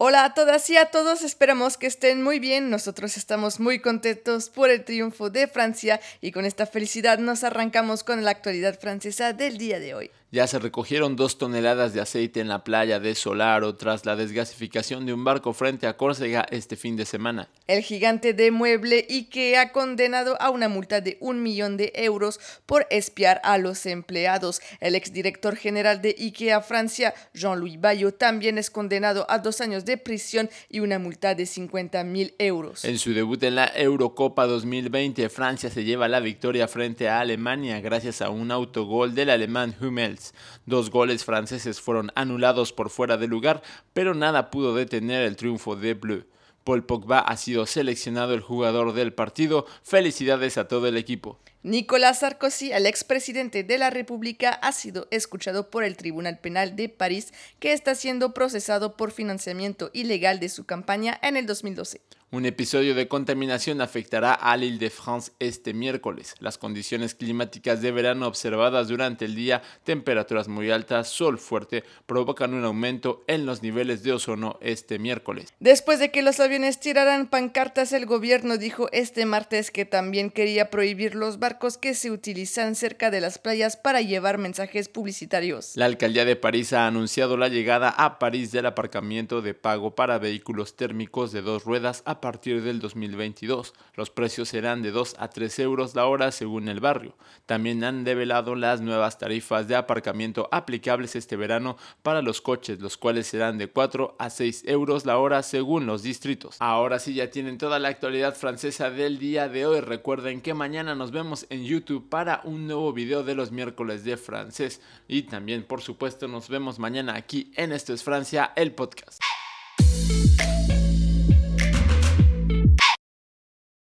Hola a todas y a todos, esperamos que estén muy bien. Nosotros estamos muy contentos por el triunfo de Francia y con esta felicidad nos arrancamos con la actualidad francesa del día de hoy. Ya se recogieron dos toneladas de aceite en la playa de Solaro tras la desgasificación de un barco frente a Córcega este fin de semana. El gigante de mueble IKEA ha condenado a una multa de un millón de euros por espiar a los empleados. El exdirector general de IKEA Francia, Jean-Louis Bayot, también es condenado a dos años de prisión y una multa de 50 mil euros. En su debut en la Eurocopa 2020, Francia se lleva la victoria frente a Alemania gracias a un autogol del alemán Dos goles franceses fueron anulados por fuera de lugar, pero nada pudo detener el triunfo de Bleu. Paul Pogba ha sido seleccionado el jugador del partido. Felicidades a todo el equipo. Nicolas Sarkozy, el expresidente de la República, ha sido escuchado por el Tribunal Penal de París, que está siendo procesado por financiamiento ilegal de su campaña en el 2012. Un episodio de contaminación afectará a l'Île-de-France este miércoles. Las condiciones climáticas de verano observadas durante el día, temperaturas muy altas, sol fuerte, provocan un aumento en los niveles de ozono este miércoles. Después de que los aviones tiraran pancartas, el gobierno dijo este martes que también quería prohibir los barcos que se utilizan cerca de las playas para llevar mensajes publicitarios. La alcaldía de París ha anunciado la llegada a París del aparcamiento de pago para vehículos térmicos de dos ruedas a partir del 2022. Los precios serán de 2 a 3 euros la hora según el barrio. También han develado las nuevas tarifas de aparcamiento aplicables este verano para los coches, los cuales serán de 4 a 6 euros la hora según los distritos. Ahora sí ya tienen toda la actualidad francesa del día de hoy. Recuerden que mañana nos vemos en YouTube para un nuevo video de los miércoles de francés. Y también, por supuesto, nos vemos mañana aquí en Esto es Francia, el podcast.